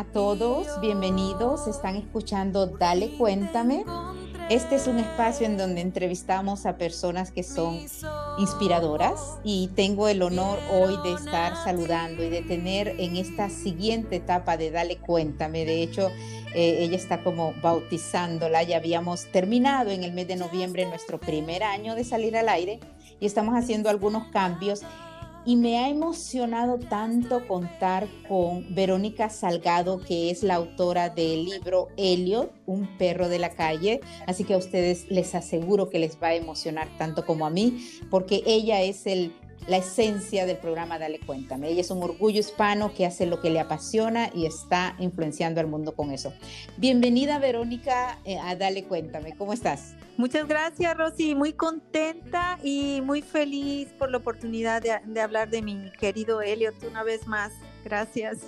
a todos, bienvenidos. Están escuchando Dale Cuéntame. Este es un espacio en donde entrevistamos a personas que son inspiradoras y tengo el honor hoy de estar saludando y de tener en esta siguiente etapa de Dale Cuéntame. De hecho, eh, ella está como bautizándola. Ya habíamos terminado en el mes de noviembre nuestro primer año de salir al aire y estamos haciendo algunos cambios y me ha emocionado tanto contar con Verónica Salgado, que es la autora del libro Elliot, un perro de la calle. Así que a ustedes les aseguro que les va a emocionar tanto como a mí, porque ella es el la esencia del programa Dale Cuéntame. Ella es un orgullo hispano que hace lo que le apasiona y está influenciando al mundo con eso. Bienvenida Verónica eh, a Dale Cuéntame. ¿Cómo estás? Muchas gracias, Rosy. Muy contenta y muy feliz por la oportunidad de, hablar de mi querido Elliot una vez más. Gracias.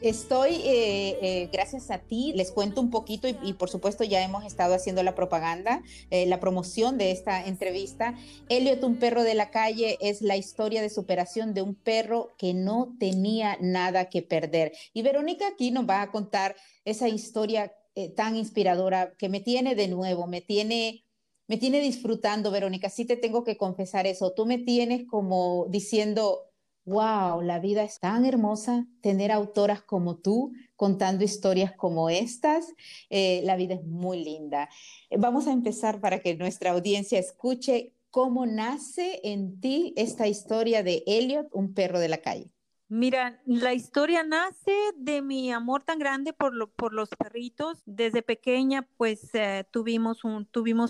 Estoy, eh, eh, gracias a ti, les cuento un poquito y, por supuesto ya hemos estado haciendo la propaganda, eh, la promoción de esta entrevista. Elliot, un perro de la calle, es la historia de superación de un perro que no tenía nada que perder. Y Verónica aquí nos va a contar esa historia tan inspiradora que me tiene de nuevo, me tiene me tiene disfrutando, Verónica. Sí te tengo que confesar eso. Tú me tienes como diciendo, wow, la vida es tan hermosa, tener autoras como tú contando historias como estas, eh, la vida es muy linda. Vamos a empezar para que nuestra audiencia escuche cómo nace en ti esta historia de Elliot, un perro de la calle. Mira, la historia nace de mi amor tan grande por, los perritos. Desde pequeña, pues eh, tuvimos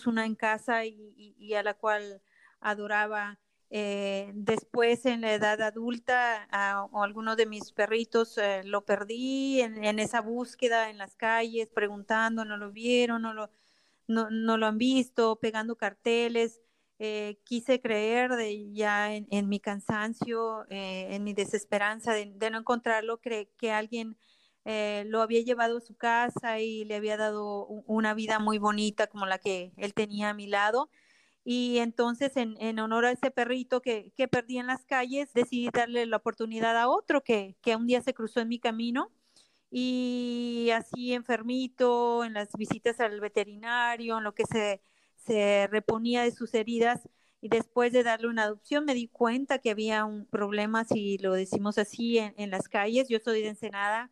una en casa y a la cual adoraba eh, después, en la edad adulta, a, alguno de mis perritos eh, lo perdí en, esa búsqueda en las calles, preguntando, no lo vieron, no lo, no, lo han visto, pegando carteles. Eh, quise creer de, ya en, mi cansancio, en mi desesperanza de, no encontrarlo, que alguien lo había llevado a su casa y le había dado una vida muy bonita como la que él tenía a mi lado y entonces, en, en honor a ese perrito que, que, perdí en las calles, decidí darle la oportunidad a otro que, que un día se cruzó en mi camino. Y así enfermito, en las visitas al veterinario, en lo que se, se reponía de sus heridas, y después de darle una adopción me di cuenta que había un problema, si lo decimos así, en, en las calles. Yo soy de Ensenada,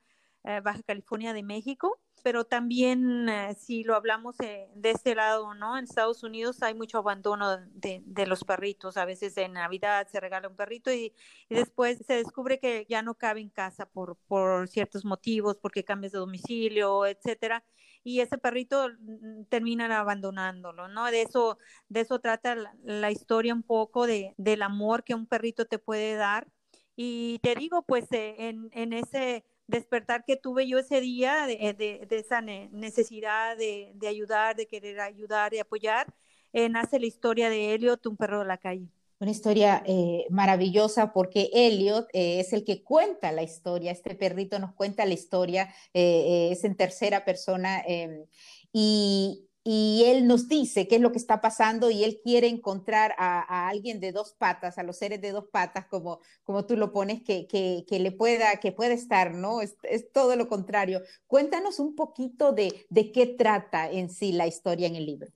Baja California de México, pero también eh, si lo hablamos eh, de este lado, ¿no? En Estados Unidos hay mucho abandono de, de, los perritos. A veces en Navidad se regala un perrito y, después se descubre que ya no cabe en casa por, por ciertos motivos, porque cambias de domicilio, etcétera. Y ese perrito mm, terminan abandonándolo, ¿no? De eso, de eso trata la, historia un poco de, del amor que un perrito te puede dar. Y te digo, pues eh, en, en ese despertar que tuve yo ese día de, esa necesidad de, de, ayudar, de querer ayudar y apoyar, eh, nace la historia de Elliot, un perro de la calle. Una historia eh, maravillosa porque Elliot eh, es el que cuenta la historia, este perrito nos cuenta la historia, es en tercera persona em, y, y él nos dice qué es lo que está pasando y él quiere encontrar a, alguien de dos patas, a los seres de dos patas, como, como tú lo pones, que, que, que le pueda, que pueda estar, ¿no? Es, todo lo contrario. Cuéntanos un poquito de, de qué trata en sí la historia en el libro.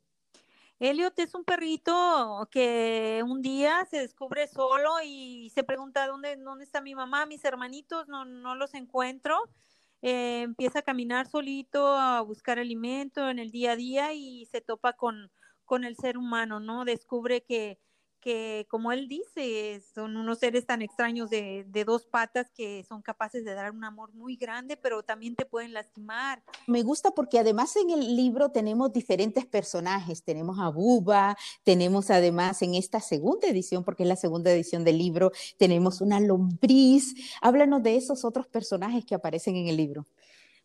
Elliot es un perrito que un día se descubre solo y se pregunta dónde, dónde está mi mamá, mis hermanitos, no, no los encuentro eh, empieza a caminar solito, a buscar alimento en el día a día y se topa con, con el ser humano, ¿no? Descubre que que, como él dice, son unos seres tan extraños de, de, dos patas que son capaces de dar un amor muy grande, pero también te pueden lastimar. Me gusta porque además en el libro tenemos diferentes personajes. Tenemos a Buba, tenemos además en esta segunda edición, porque es la segunda edición del libro, tenemos una lombriz. Háblanos de esos otros personajes que aparecen en el libro.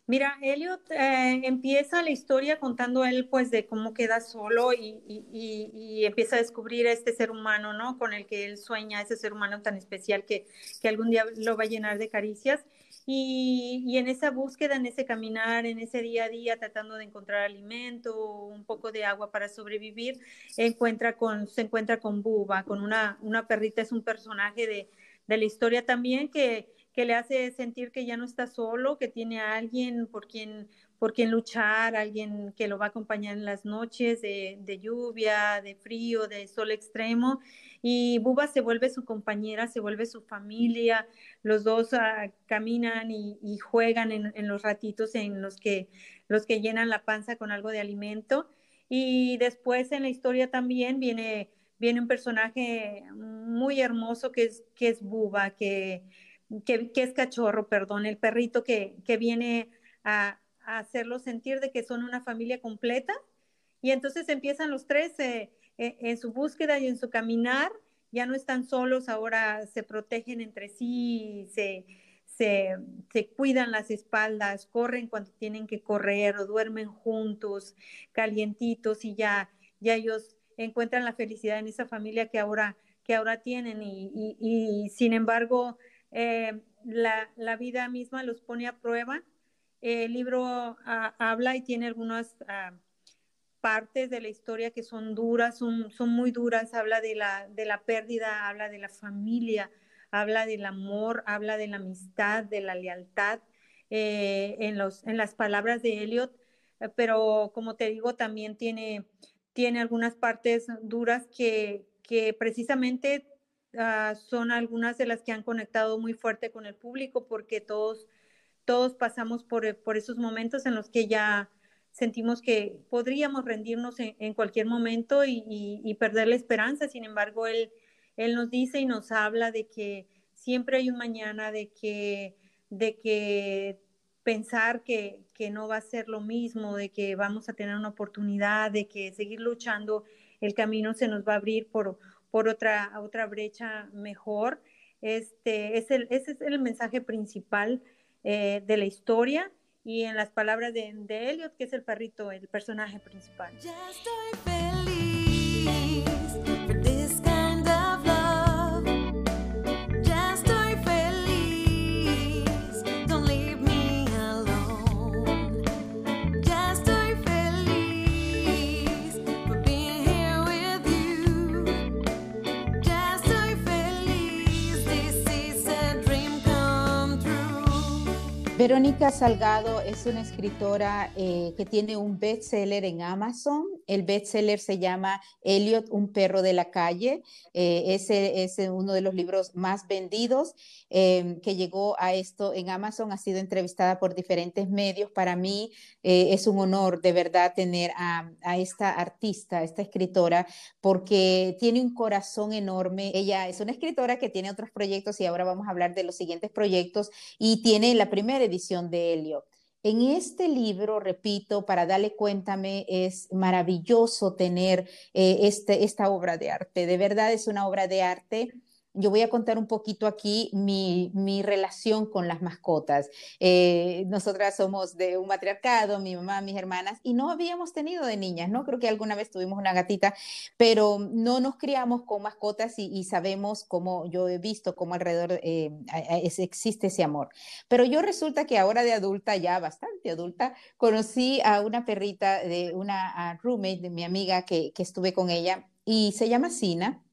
Mira, Elliot eh, empieza la historia contando él pues de cómo queda solo y, y, y, empieza a descubrir a este ser humano, ¿no? Con el que él sueña, ese ser humano tan especial que, que algún día lo va a llenar de caricias. Y, en esa búsqueda, en ese caminar, en ese día a día, tratando de encontrar alimento, un poco de agua para sobrevivir, encuentra con, se encuentra con Buba, con una, una perrita, es un personaje de, de la historia también que, que le hace sentir que ya no está solo, que tiene a alguien por quien, por quien luchar, alguien que lo va a acompañar en las noches de, lluvia, de frío, de sol extremo y Buba se vuelve su compañera, se vuelve su familia, los dos ah, caminan y, juegan en, los ratitos en los que, los que llenan la panza con algo de alimento. Y después en la historia también viene, viene un personaje muy hermoso que es, que es Buba, que, que, es cachorro, perdón, el perrito que, que viene a, a, hacerlo sentir de que son una familia completa. Y entonces empiezan los tres. Eh, e, en su búsqueda y en su caminar, ya no están solos, ahora se protegen entre sí, se, se, cuidan las espaldas, corren cuando tienen que correr o duermen juntos, calientitos y ya, ya ellos encuentran la felicidad en esa familia que ahora, que ahora tienen y, sin embargo eh, la, la, vida misma los pone a prueba. El libro ah, habla y tiene algunas... Ah, partes de la historia que son duras, son, son muy duras, habla de la, de la pérdida, habla de la familia, habla del amor, habla de la amistad, de la lealtad, eh, en, los, en las palabras de Elliot, eh, pero como te digo, también tiene, tiene algunas partes duras que, que precisamente uh, son algunas de las que han conectado muy fuerte con el público, porque todos, todos pasamos por, por esos momentos en los que ya sentimos que podríamos rendirnos en, cualquier momento y, perder la esperanza. Sin embargo, él, él nos dice y nos habla de que siempre hay un mañana, de que, de que pensar que, que, no va a ser lo mismo, de que vamos a tener una oportunidad, de que seguir luchando, el camino se nos va a abrir por, por otra, otra brecha mejor. Este, es el, ese es el mensaje principal eh, de la historia y en las palabras de, de Elliot, que es el perrito, el personaje principal. Verónica Salgado es una escritora eh, que tiene un bestseller en Amazon. El bestseller se llama Elliot, un perro de la calle. Eh, ese es uno de los libros más vendidos em, que llegó a esto en Amazon. Ha sido entrevistada por diferentes medios. Para mí eh, es un honor de verdad tener a, a esta artista, esta escritora, porque tiene un corazón enorme. Ella es una escritora que tiene otros proyectos y ahora vamos a hablar de los siguientes proyectos y tiene la primera edición de Helio. En este libro, repito, para darle cuéntame, es maravilloso tener eh, este, esta obra de arte. De verdad es una obra de arte yo voy a contar un poquito aquí mi, mi relación con las mascotas. Eh, nosotras somos de un matriarcado, mi mamá, mis hermanas, y no habíamos tenido de niñas, ¿no? Creo que alguna vez tuvimos una gatita, pero no nos criamos con mascotas y, sabemos cómo, yo he visto cómo alrededor eh, existe ese amor. Pero yo resulta que ahora de adulta, ya bastante adulta, conocí a una perrita de una roommate de mi amiga que, que estuve con ella y se llama Sina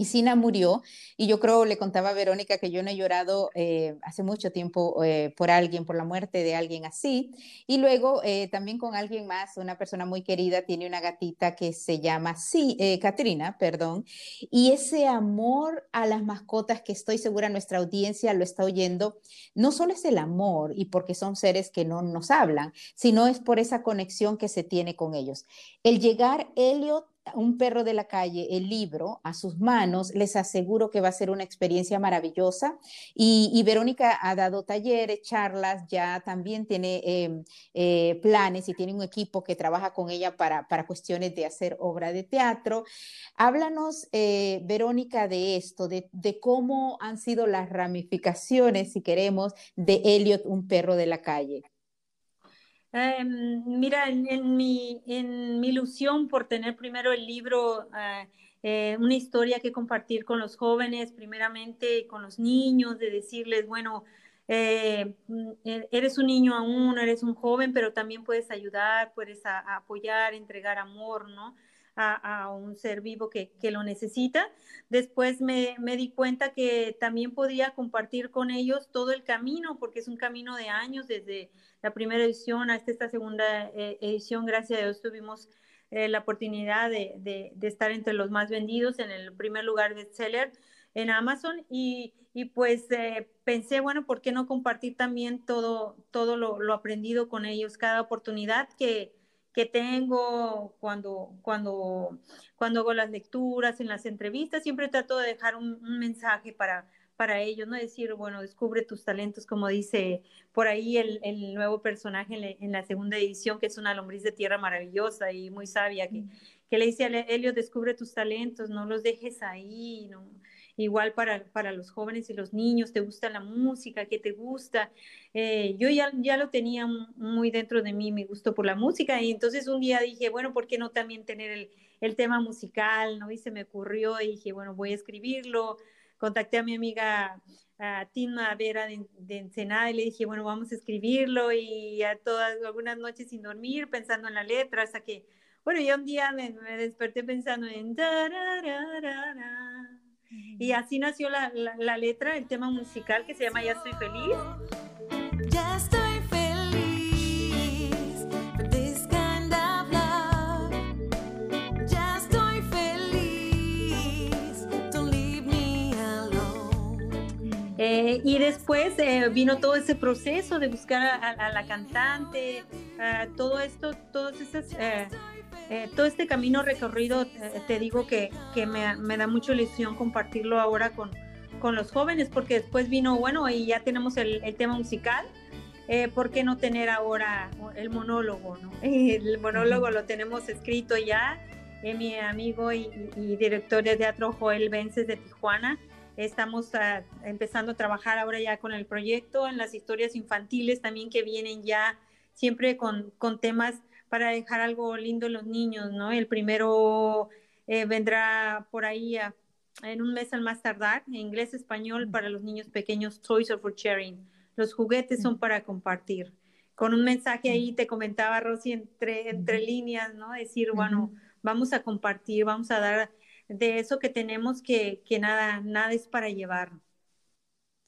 y Sina murió y yo creo, le contaba a Verónica que yo no he llorado eh, hace mucho tiempo eh, por alguien, por la muerte de alguien así. Y luego eh, también con alguien más, una persona muy querida, tiene una gatita que se llama, sí, Katrina, perdón. Y ese amor a las mascotas que estoy segura nuestra audiencia lo está oyendo, no solo es el amor y porque son seres que no nos hablan, sino es por esa conexión que se tiene con ellos. El llegar, Elliot, un perro de la calle, el libro, a sus manos, les aseguro que va a ser una experiencia maravillosa. Y, Verónica ha dado talleres, charlas, ya también tiene em, eh, planes y tiene un equipo que trabaja con ella para, cuestiones de hacer obra de teatro. Háblanos, eh, Verónica, de esto, de, de cómo han sido las ramificaciones, si queremos, de Elliot, un perro de la calle. Em, mira, en, mi, en mi ilusión por tener primero el libro, ah, eh, una historia que compartir con los jóvenes, primeramente con los niños, de decirles, bueno, eh, mm, e, eres un niño aún, eres un joven, pero también puedes ayudar, puedes apoyar, entregar amor, ¿no? A, un ser vivo que, lo necesita. Después me, di cuenta que también podía compartir con ellos todo el camino, porque es un camino de años, desde la primera edición hasta esta segunda eh, edición, gracias a Dios tuvimos eh, la oportunidad de, estar entre los más vendidos en el primer lugar de seller en Amazon y, pues eh, pensé, bueno, ¿por qué no compartir también todo, todo lo, aprendido con ellos? Cada oportunidad que, que tengo cuando, cuando, cuando hago las lecturas, en las entrevistas, siempre trato de dejar un, mensaje para, para ellos, ¿no? Decir, bueno, descubre tus talentos, como dice por ahí el, el nuevo personaje en, la segunda edición, que es una lombriz de tierra maravillosa y muy sabia, que, que le dice a Helio, descubre tus talentos, no los dejes ahí, ¿no? Igual para, para los jóvenes y los niños, te gusta la música, qué te gusta. Eh, yo ya, ya lo tenía muy dentro de mí, mi gusto por la música, y entonces un día dije, bueno, ¿por qué no también tener el, el tema musical? ¿no? Y se me ocurrió y dije, bueno, voy a escribirlo. Contacté a mi amiga a Tina Vera de, de, Ensenada y le dije, bueno, vamos a escribirlo y a todas, algunas noches sin dormir, pensando en la letra, hasta que, bueno, ya un día me, me desperté pensando en... Y así nació la, la, letra, el tema musical que se llama Ya estoy feliz. Ya estoy feliz. This kind of love. Ya estoy feliz. Don't leave me alone. Eh, y después eh, vino todo ese proceso de buscar a, a la cantante, todo esto, todas esas eh, eh, todo este camino recorrido, eh, te digo que, que me, me, da mucha ilusión compartirlo ahora con, con, los jóvenes, porque después vino, bueno, y ya tenemos el, el tema musical, eh, ¿por qué no tener ahora el monólogo? ¿no? El monólogo lo tenemos escrito ya, mi amigo y, director de teatro Joel Vences de Tijuana, estamos ah, empezando a trabajar ahora ya con el proyecto, en las historias infantiles también que vienen ya siempre con, con temas para dejar algo lindo en los niños, ¿no? El primero eh, vendrá por ahí en un mes al más tardar, en inglés, español, para los niños pequeños, Toys are for Sharing. Los juguetes son para compartir. Con un mensaje ahí te comentaba Rosy entre, entre líneas, ¿no? Decir, bueno, vamos a compartir, vamos a dar de eso que tenemos que, que nada, nada es para llevar.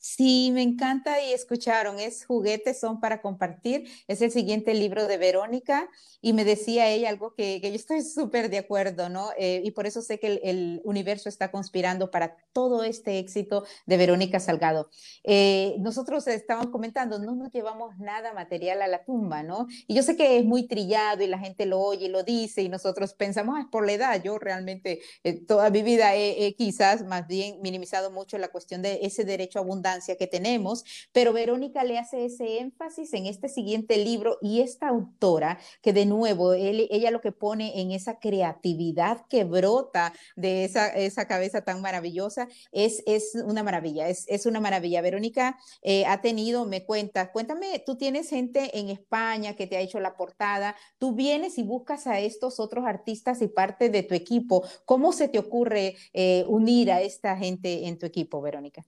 Sí, me encanta y escucharon, es Juguetes son para compartir, es el siguiente libro de Verónica y me decía ella algo que, yo estoy súper de acuerdo, ¿no? Eh, y por eso sé que el, universo está conspirando para todo este éxito de Verónica Salgado. Eh, nosotros estábamos comentando, no nos llevamos nada material a la tumba, ¿no? Y yo sé que es muy trillado y la gente lo oye y lo dice y nosotros pensamos, es por la edad, yo realmente eh, toda mi vida he, quizás más bien minimizado mucho la cuestión de ese derecho a abundancia que tenemos, pero Verónica le hace ese énfasis en este siguiente libro y esta autora, que de nuevo, ella lo que pone en esa creatividad que brota de esa, esa cabeza tan maravillosa, es, es una maravilla, es, es una maravilla. Verónica eh, ha tenido, me cuenta, cuéntame, tú tienes gente en España que te ha hecho la portada, tú vienes y buscas a estos otros artistas y parte de tu equipo. ¿Cómo se te ocurre eh, unir a esta gente en tu equipo, Verónica?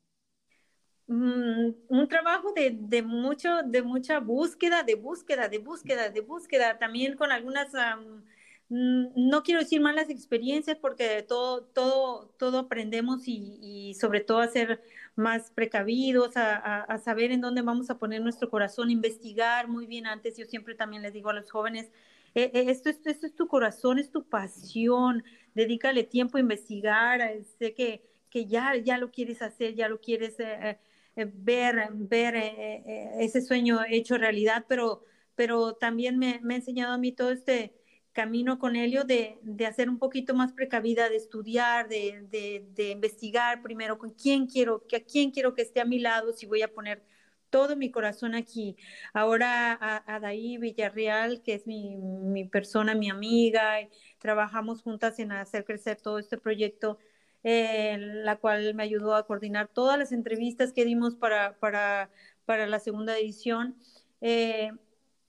Mm, un trabajo de, mucho, de mucha búsqueda, de búsqueda, de búsqueda, de búsqueda, también con algunas, mm, no quiero decir malas experiencias porque todo, todo, todo aprendemos y, sobre todo a ser más precavidos, a, saber en dónde vamos a poner nuestro corazón, investigar muy bien antes. Yo siempre también les digo a los jóvenes, e, e, esto, esto, esto es tu corazón, es tu pasión, dedícale tiempo a investigar, sé que, que ya, ya lo quieres hacer, ya lo quieres... Eh, eh, eh, ver, ver eh, eh, ese sueño hecho realidad, pero, pero también me, me, ha enseñado a mí todo este camino con Helio de, de hacer un poquito más precavida, de estudiar, de, de, de, investigar primero con quién quiero, que a quién quiero que esté a mi lado, si voy a poner todo mi corazón aquí. Ahora a, a Daí Villarreal, que es mi, mi persona, mi amiga, trabajamos juntas en hacer crecer todo este proyecto eh, la cual me ayudó a coordinar todas las entrevistas que dimos para, para, para la segunda edición. Eh,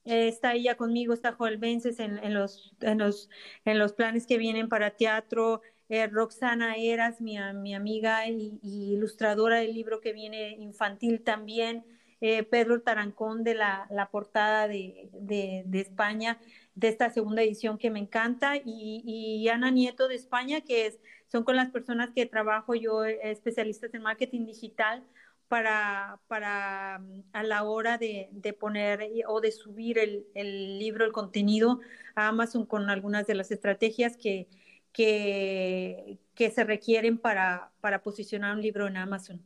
está ella conmigo, está Joel Vences en, en, los, en, los, en los planes que vienen para teatro. Eh, Roxana Eras, mi, mi amiga y, ilustradora del libro que viene infantil también. eh, Pedro Tarancón de la, la portada de, de, España, de esta segunda edición que me encanta, y, y, Ana Nieto de España, que es, son con las personas que trabajo yo, especialistas en marketing digital, para, para a la hora de, de poner o de subir el, el, libro, el contenido a Amazon con algunas de las estrategias que, que, que se requieren para, para posicionar un libro en Amazon.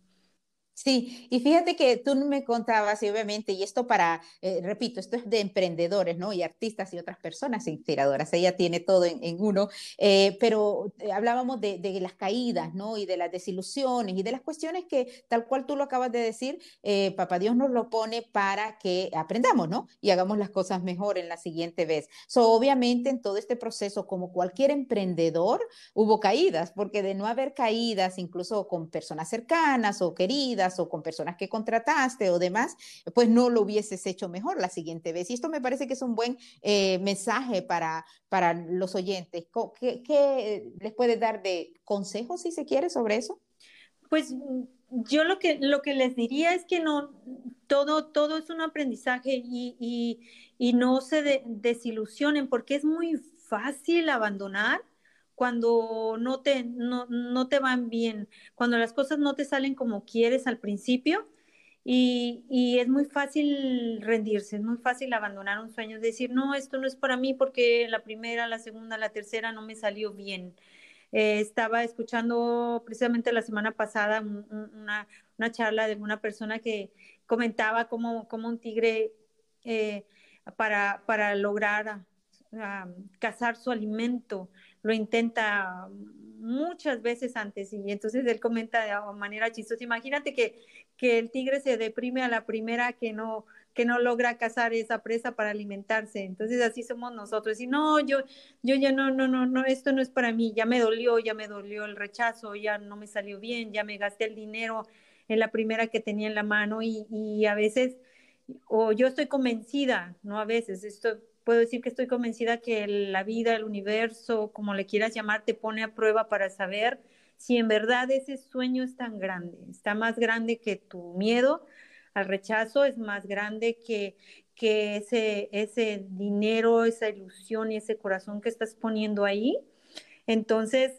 Sí, y fíjate que tú me contabas, y obviamente, y esto para, eh, repito, esto es de emprendedores, ¿no? Y artistas y otras personas inspiradoras, ella tiene todo en, en uno, eh, pero eh, hablábamos de, de, las caídas, ¿no? Y de las desilusiones y de las cuestiones que, tal cual tú lo acabas de decir, eh, Papá Dios nos lo pone para que aprendamos, ¿no? Y hagamos las cosas mejor en la siguiente vez. So, obviamente, en todo este proceso, como cualquier emprendedor, hubo caídas, porque de no haber caídas, incluso con personas cercanas o queridas, o con personas que contrataste o demás, pues no lo hubieses hecho mejor la siguiente vez. Y esto me parece que es un buen eh, mensaje para, para los oyentes. ¿Qué, ¿Qué, les puedes dar de consejos, si se quiere, sobre eso? Pues yo lo que, lo que les diría es que no, todo, todo es un aprendizaje y, y, no se de, desilusionen porque es muy fácil abandonar cuando no te, no, no te van bien, cuando las cosas no te salen como quieres al principio. Y, y, es muy fácil rendirse, es muy fácil abandonar un sueño, decir, no, esto no es para mí porque la primera, la segunda, la tercera no me salió bien. Eh, estaba escuchando precisamente la semana pasada una, una, charla de una persona que comentaba cómo, cómo un tigre eh, para, para lograr uh, cazar su alimento lo intenta muchas veces antes y entonces él comenta de manera chistosa, imagínate que, que el tigre se deprime a la primera que no, que no logra cazar esa presa para alimentarse. Entonces así somos nosotros. Y no, yo, yo ya no, no, no, no, esto no es para mí, ya me dolió, ya me dolió el rechazo, ya no me salió bien, ya me gasté el dinero en la primera que tenía en la mano y, y a veces, o yo estoy convencida, no a veces, esto puedo decir que estoy convencida que la vida, el universo, como le quieras llamar, te pone a prueba para saber si en verdad ese sueño es tan grande, está más grande que tu miedo al rechazo, es más grande que, que ese, ese dinero, esa ilusión y ese corazón que estás poniendo ahí. Entonces,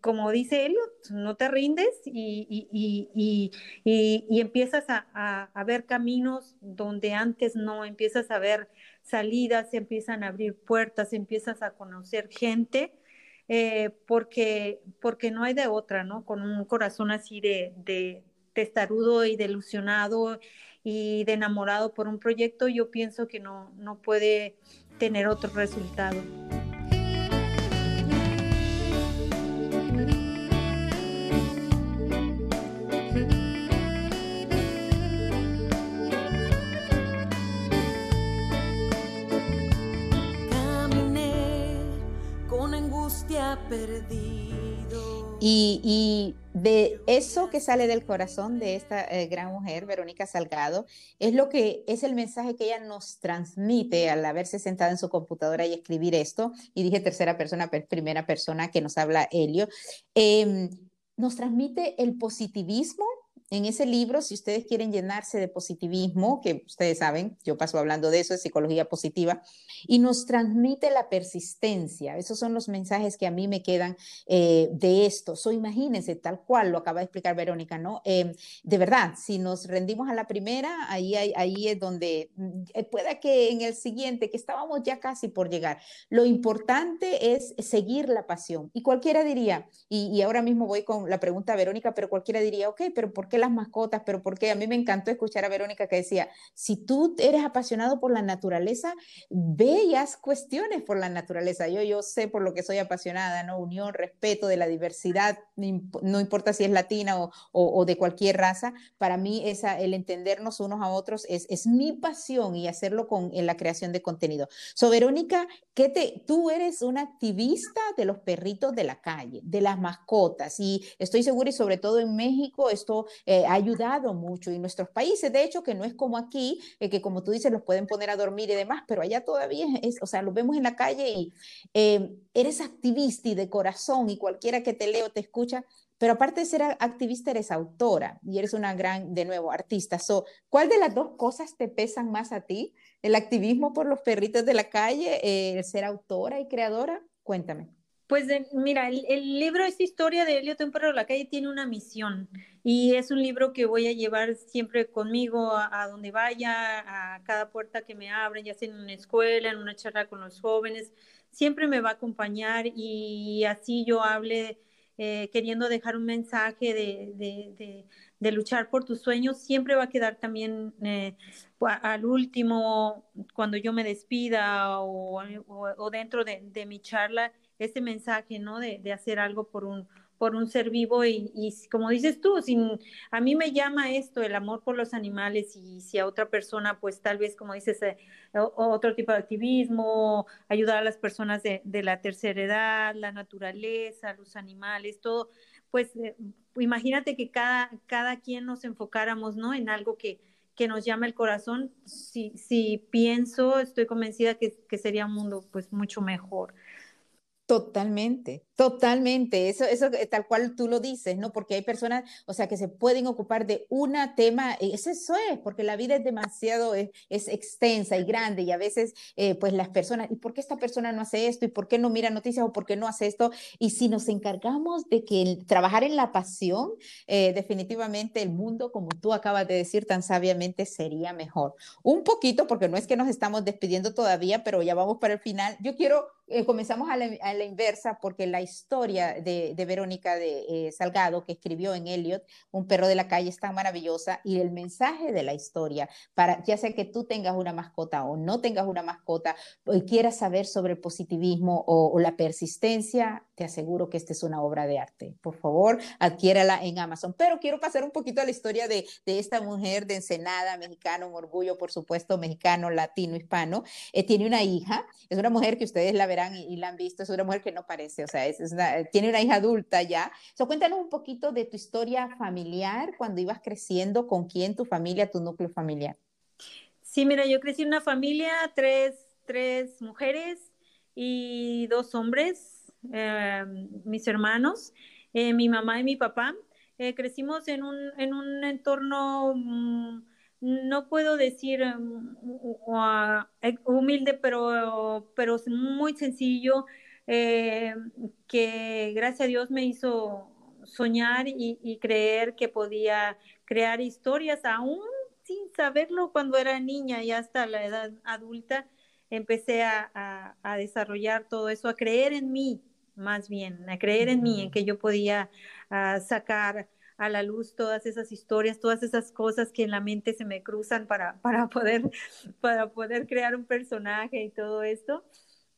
como dice Elliot, no te rindes y, y, y, y empiezas a, a, ver caminos donde antes no, empiezas a ver salidas, se empiezan a abrir puertas, empiezas a conocer gente, eh, porque, porque no hay de otra, ¿no? Con un corazón así de, de testarudo y de ilusionado y de enamorado por un proyecto, yo pienso que no, no puede tener otro resultado. Y, de eso que sale del corazón de esta eh, gran mujer, Verónica Salgado, es lo que es el mensaje que ella nos transmite al haberse sentada en su computadora y escribir esto. Y dije tercera persona, primera persona que nos habla Helio. Eh, nos transmite el positivismo en ese libro, si ustedes quieren llenarse de positivismo, que ustedes saben, yo paso hablando de eso, de psicología positiva, y nos transmite la persistencia. Esos son los mensajes que a mí me quedan eh, de esto. So, imagínense, tal cual lo acaba de explicar Verónica, ¿no? Eh, de verdad, si nos rendimos a la primera, ahí, ahí, ahí es donde eh, pueda que en el siguiente, que estábamos ya casi por llegar, lo importante es seguir la pasión. Y cualquiera diría, y, y ahora mismo voy con la pregunta a Verónica, pero cualquiera diría, ok, pero ¿por qué las mascotas? Pero porque a mí me encantó escuchar a Verónica que decía, si tú eres apasionado por la naturaleza, haz cuestiones por la naturaleza. Yo, yo sé por lo que soy apasionada, ¿no? Unión, respeto de la diversidad, no importa si es latina o, o, o de cualquier raza, para mí esa, el entendernos unos a otros es, es mi pasión y hacerlo con en la creación de contenido. So, Verónica, ¿qué te, tú eres una activista de los perritos de la calle, de las mascotas, y estoy segura y sobre todo en México esto eh, ha ayudado mucho y nuestros países, de hecho, que no es como aquí, eh, que como tú dices, los pueden poner a dormir y demás, pero allá todavía es, o sea, los vemos en la calle y eh, eres activista y de corazón y cualquiera que te leo te escucha, pero aparte de ser activista, eres autora y eres una gran, de nuevo, artista. So, ¿Cuál de las dos cosas te pesan más a ti? ¿El activismo por los perritos de la calle, el ser autora y creadora? Cuéntame. Pues mira, el, libro, esta historia de Elliot, un de la calle, tiene una misión y es un libro que voy a llevar siempre conmigo a, donde vaya, a cada puerta que me abren, ya sea en una escuela, en una charla con los jóvenes, siempre me va a acompañar y así yo hable eh, queriendo dejar un mensaje de, de, luchar por tus sueños, siempre va a quedar también eh, al último, cuando yo me despida o, o dentro de mi charla ese mensaje, ¿no? De, de, hacer algo por un, por un ser vivo y, y, como dices tú, a mí me llama esto, el amor por los animales y si a otra persona, pues tal vez, como dices, eh, otro tipo de activismo, ayudar a las personas de, de, la tercera edad, la naturaleza, los animales, todo, pues eh, imagínate que cada, cada quien nos enfocáramos, ¿no? En algo que, que nos llama el corazón, si, si pienso, estoy convencida que, que sería un mundo pues mucho mejor. Totalmente, totalmente. Eso, eso eh, tal cual tú lo dices, ¿no? Porque hay personas, o sea, que se pueden ocupar de un tema, eso, eso es, porque la vida es demasiado, es, extensa y grande y a veces, eh, pues las personas, ¿y por qué esta persona no hace esto? ¿Y por qué no mira noticias o por qué no hace esto? Y si nos encargamos de que trabajar en la pasión, eh, definitivamente el mundo, como tú acabas de decir tan sabiamente, sería mejor. Un poquito, porque no es que nos estamos despidiendo todavía, pero ya vamos para el final. Yo quiero eh, comenzamos a la, inversa porque la historia de, Verónica de eh, Salgado, que escribió en Elliot, Un perro de la calle, es tan maravillosa y el mensaje de la historia, para ya sea que tú tengas una mascota o no tengas una mascota, y quieras saber sobre el positivismo o, la persistencia, te aseguro que esta es una obra de arte. Por favor, adquiérala en Amazon. Pero quiero pasar un poquito a la historia de, de esta mujer de Ensenada, mexicano, un orgullo, por supuesto, mexicano, latino, hispano. Eh, tiene una hija, es una mujer que ustedes la y, la han visto, es una mujer que no parece, o sea, es, tiene una hija adulta ya. So, cuéntanos un poquito de tu historia familiar, cuando ibas creciendo, con quién, tu familia, tu núcleo familiar. Sí, mira, yo crecí en una familia, tres, tres mujeres y dos hombres, eh, mis hermanos, eh, mi mamá y mi papá. Eh, crecimos en un, en un entorno... Mm, no puedo decir em, eh, humilde, pero, pero muy sencillo, eh, que gracias a Dios me hizo soñar y, creer que podía crear historias, aún sin saberlo cuando era niña y hasta la edad adulta, empecé a, desarrollar todo eso, a creer en mí, más bien, a creer en mí, en que yo podía ah, sacar a la luz todas esas historias, todas esas cosas que en la mente se me cruzan para, para, poder, para poder crear un personaje y todo esto.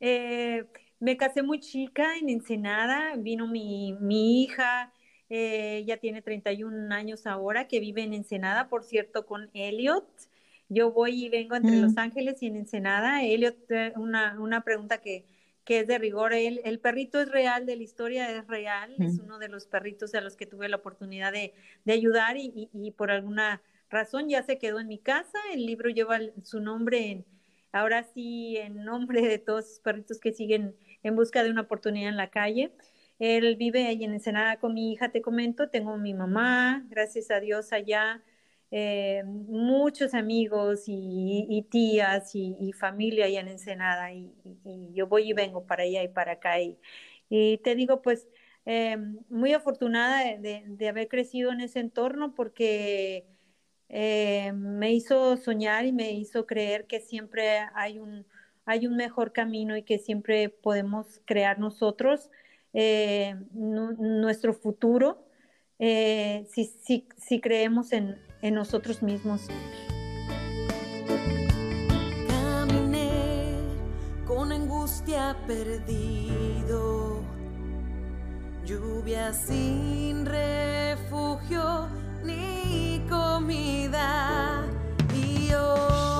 Eh, me casé muy chica en Ensenada, vino mi, mi hija, eh, ella tiene 31 años ahora, que vive en Ensenada, por cierto, con Elliot. Yo voy y vengo entre Los mm. Ángeles y en Ensenada. Elliot, eh, una, una pregunta que, que es de rigor. El, el, perrito es real, de la historia es real, es uno de los perritos a los que tuve la oportunidad de, de ayudar y, y, por alguna razón ya se quedó en mi casa. El libro lleva su nombre, en, ahora sí, en nombre de todos los perritos que siguen en busca de una oportunidad en la calle. Él vive ahí en Ensenada con mi hija, te comento, tengo mi mamá, gracias a Dios allá. Eh, muchos amigos y, tías y, familia allá en Ensenada y, yo voy y vengo para allá y para acá y, te digo pues eh, muy afortunada de, haber crecido en ese entorno porque eh, me hizo soñar y me hizo creer que siempre hay un, hay un mejor camino y que siempre podemos crear nosotros nuestro futuro si, si, si creemos en, en nosotros mismos. Caminé con angustia perdido, lluvia sin refugio ni comida. Y hoy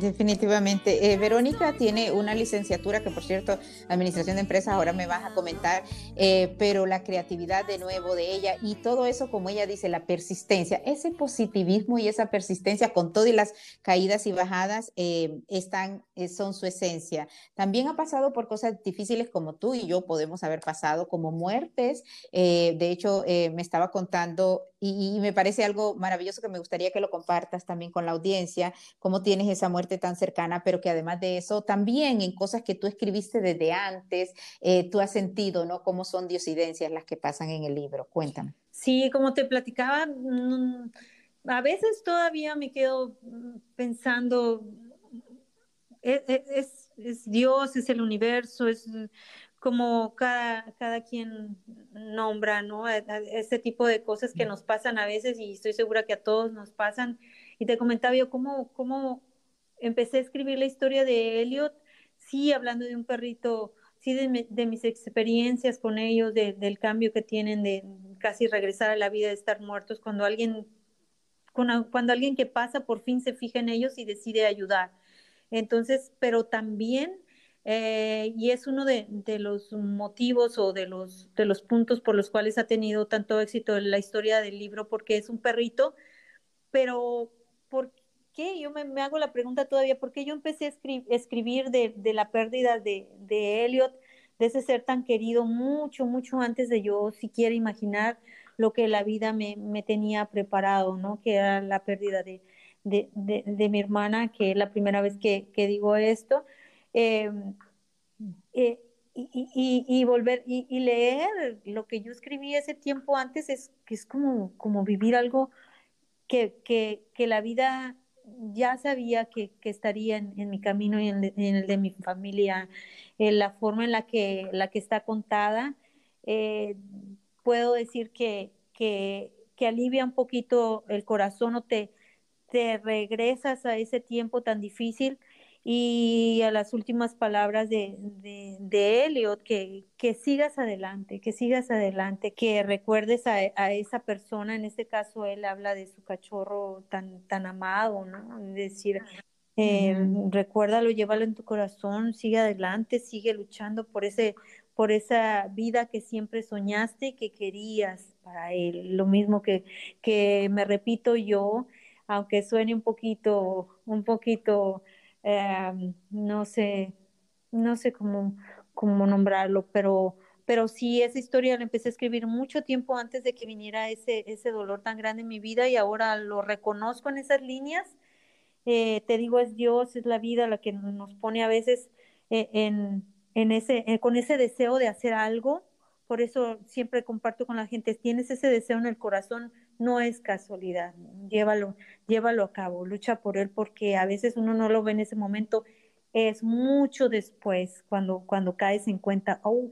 definitivamente. Eh, Verónica tiene una licenciatura que, por cierto, Administración de Empresas, ahora me vas a comentar, eh, pero la creatividad de nuevo de ella y todo eso, como ella dice, la persistencia, ese positivismo y esa persistencia con todas las caídas y bajadas eh, están, son su esencia. También ha pasado por cosas difíciles como tú y yo podemos haber pasado, como muertes. de hecho, me estaba contando y, y me parece algo maravilloso que me gustaría que lo compartas también con la audiencia, cómo tienes esa muerte tan cercana, pero que además de eso, también en cosas que tú escribiste desde antes, eh, tú has sentido, ¿no? Cómo son diosidencias las que pasan en el libro. Cuéntame. Sí, como te platicaba, mm, a veces todavía me quedo mm, pensando, e, e, es, es, Dios, es el universo, es como cada, cada quien nombra, ¿no? Este tipo de cosas que nos pasan a veces y estoy segura que a todos nos pasan. Y te comentaba yo cómo, cómo empecé a escribir la historia de Elliot, sí, hablando de un perrito, sí, de, mis experiencias con ellos, del cambio que tienen de casi regresar a la vida, de estar muertos, cuando alguien, cuando, alguien que pasa por fin se fija en ellos y decide ayudar. Entonces, pero también, eh, y es uno de, los motivos o de los, de los puntos por los cuales ha tenido tanto éxito la historia del libro, porque es un perrito, pero ¿por yo me, hago la pregunta todavía, ¿por qué yo empecé a escribir de, la pérdida de, Elliot, de ese ser tan querido, mucho, mucho antes de yo siquiera imaginar lo que la vida me, tenía preparado, ¿no? Que era la pérdida de, mi hermana, que es la primera vez que, digo esto. Em, eh, y, volver y, leer lo que yo escribí ese tiempo antes es que es como, vivir algo que la vida ya sabía que, estaría en, mi camino y en, el de mi familia. en la forma en la que, la que está contada, eh, puedo decir que, que, alivia un poquito el corazón o te, te regresas a ese tiempo tan difícil y a las últimas palabras de, de, Elliot, que, que, sigas adelante, que sigas adelante, que recuerdes a, esa persona, en este caso él habla de su cachorro tan, tan amado, ¿no? Es decir, eh, recuérdalo, llévalo en tu corazón, sigue adelante, sigue luchando por ese por esa vida que siempre soñaste y que querías para él. Lo mismo que, que me repito yo, aunque suene un poquito, un poquito Em, no sé, no sé cómo, cómo nombrarlo, pero, pero sí, esa historia la empecé a escribir mucho tiempo antes de que viniera ese, ese dolor tan grande en mi vida y ahora lo reconozco en esas líneas. Eh, te digo, es Dios, es la vida la que nos pone a veces eh, en, en ese, eh, con ese deseo de hacer algo. Por eso siempre comparto con la gente, tienes ese deseo en el corazón, no es casualidad, llévalo, llévalo a cabo, lucha por él porque a veces uno no lo ve en ese momento, es mucho después cuando, cuando caes en cuenta, oh,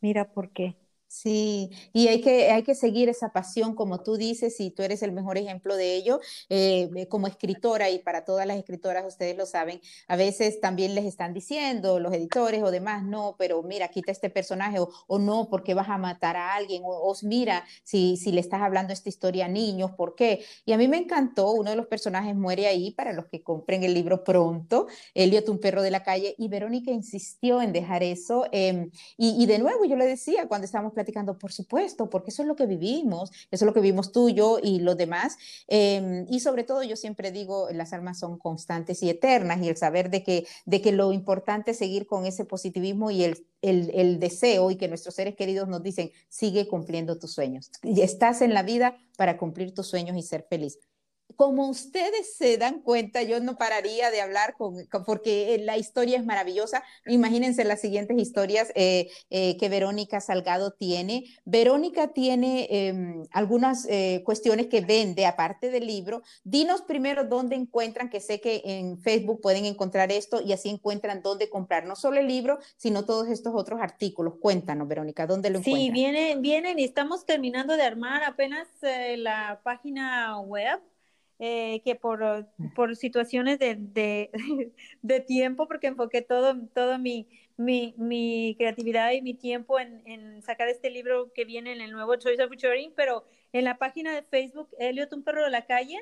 mira por qué, Sí, y hay que, hay que seguir esa pasión, como tú dices, y tú eres el mejor ejemplo de ello. Eh, como escritora, y para todas las escritoras, ustedes lo saben, a veces también les están diciendo los editores o demás, no, pero mira, quita este personaje, o, no, porque vas a matar a alguien, o, mira, si, si le estás hablando esta historia a niños, ¿por qué? Y a mí me encantó, uno de los personajes muere ahí, para los que compren el libro pronto, Elliot, un perro de la calle, y Verónica insistió en dejar eso. Em, y, y de nuevo, yo le decía cuando estábamos platicando, por supuesto, porque eso es lo que vivimos, eso es lo que vivimos tú, yo y los demás. Em, y sobre todo, yo siempre digo, las almas son constantes y eternas y el saber de que, de que lo importante es seguir con ese positivismo y el, el, el deseo y que nuestros seres queridos nos dicen, sigue cumpliendo tus sueños. Y estás en la vida para cumplir tus sueños y ser feliz como ustedes se dan cuenta, yo no pararía de hablar con, porque la historia es maravillosa. Imagínense las siguientes historias eh, eh, que Verónica Salgado tiene. Verónica tiene em, algunas eh, cuestiones que vende aparte del libro. Dinos primero dónde encuentran, que sé que en Facebook pueden encontrar esto y así encuentran dónde comprar no solo el libro, sino todos estos otros artículos. Cuéntanos, Verónica, ¿dónde lo encuentran? Sí, vienen, vienen y estamos terminando de armar apenas la página web eh, que por, por situaciones de, de, tiempo, porque enfoqué todo, todo mi, mi, mi creatividad y mi tiempo en, en, sacar este libro que viene en el nuevo Choice of Futuring, pero en la página de Facebook, Elliot, un perro de la calle,